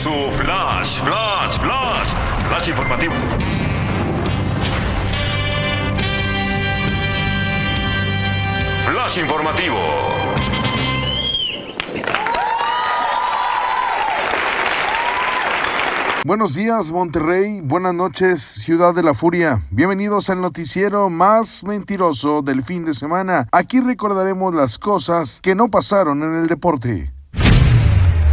su flash, flash, flash, flash informativo. Flash informativo. Buenos días Monterrey, buenas noches Ciudad de la Furia, bienvenidos al noticiero más mentiroso del fin de semana. Aquí recordaremos las cosas que no pasaron en el deporte.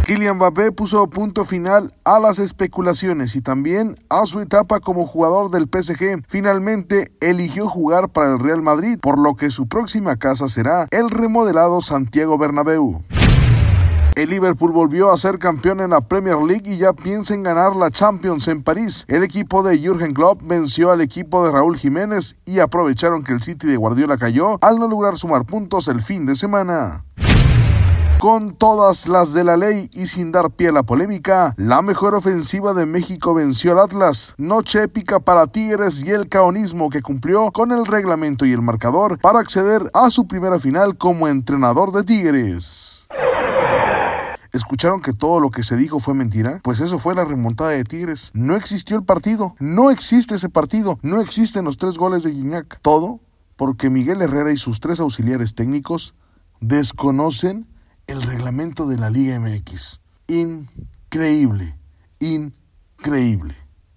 Kylian Mbappé puso punto final a las especulaciones y también a su etapa como jugador del PSG. Finalmente eligió jugar para el Real Madrid, por lo que su próxima casa será el remodelado Santiago Bernabéu. El Liverpool volvió a ser campeón en la Premier League y ya piensa en ganar la Champions en París. El equipo de Jürgen Klopp venció al equipo de Raúl Jiménez y aprovecharon que el City de Guardiola cayó al no lograr sumar puntos el fin de semana. Con todas las de la ley y sin dar pie a la polémica, la mejor ofensiva de México venció al Atlas. Noche épica para Tigres y el caonismo que cumplió con el reglamento y el marcador para acceder a su primera final como entrenador de Tigres. ¿Escucharon que todo lo que se dijo fue mentira? Pues eso fue la remontada de Tigres. No existió el partido. No existe ese partido. No existen los tres goles de Guiñac. Todo porque Miguel Herrera y sus tres auxiliares técnicos desconocen el reglamento de la Liga MX. Increíble, increíble.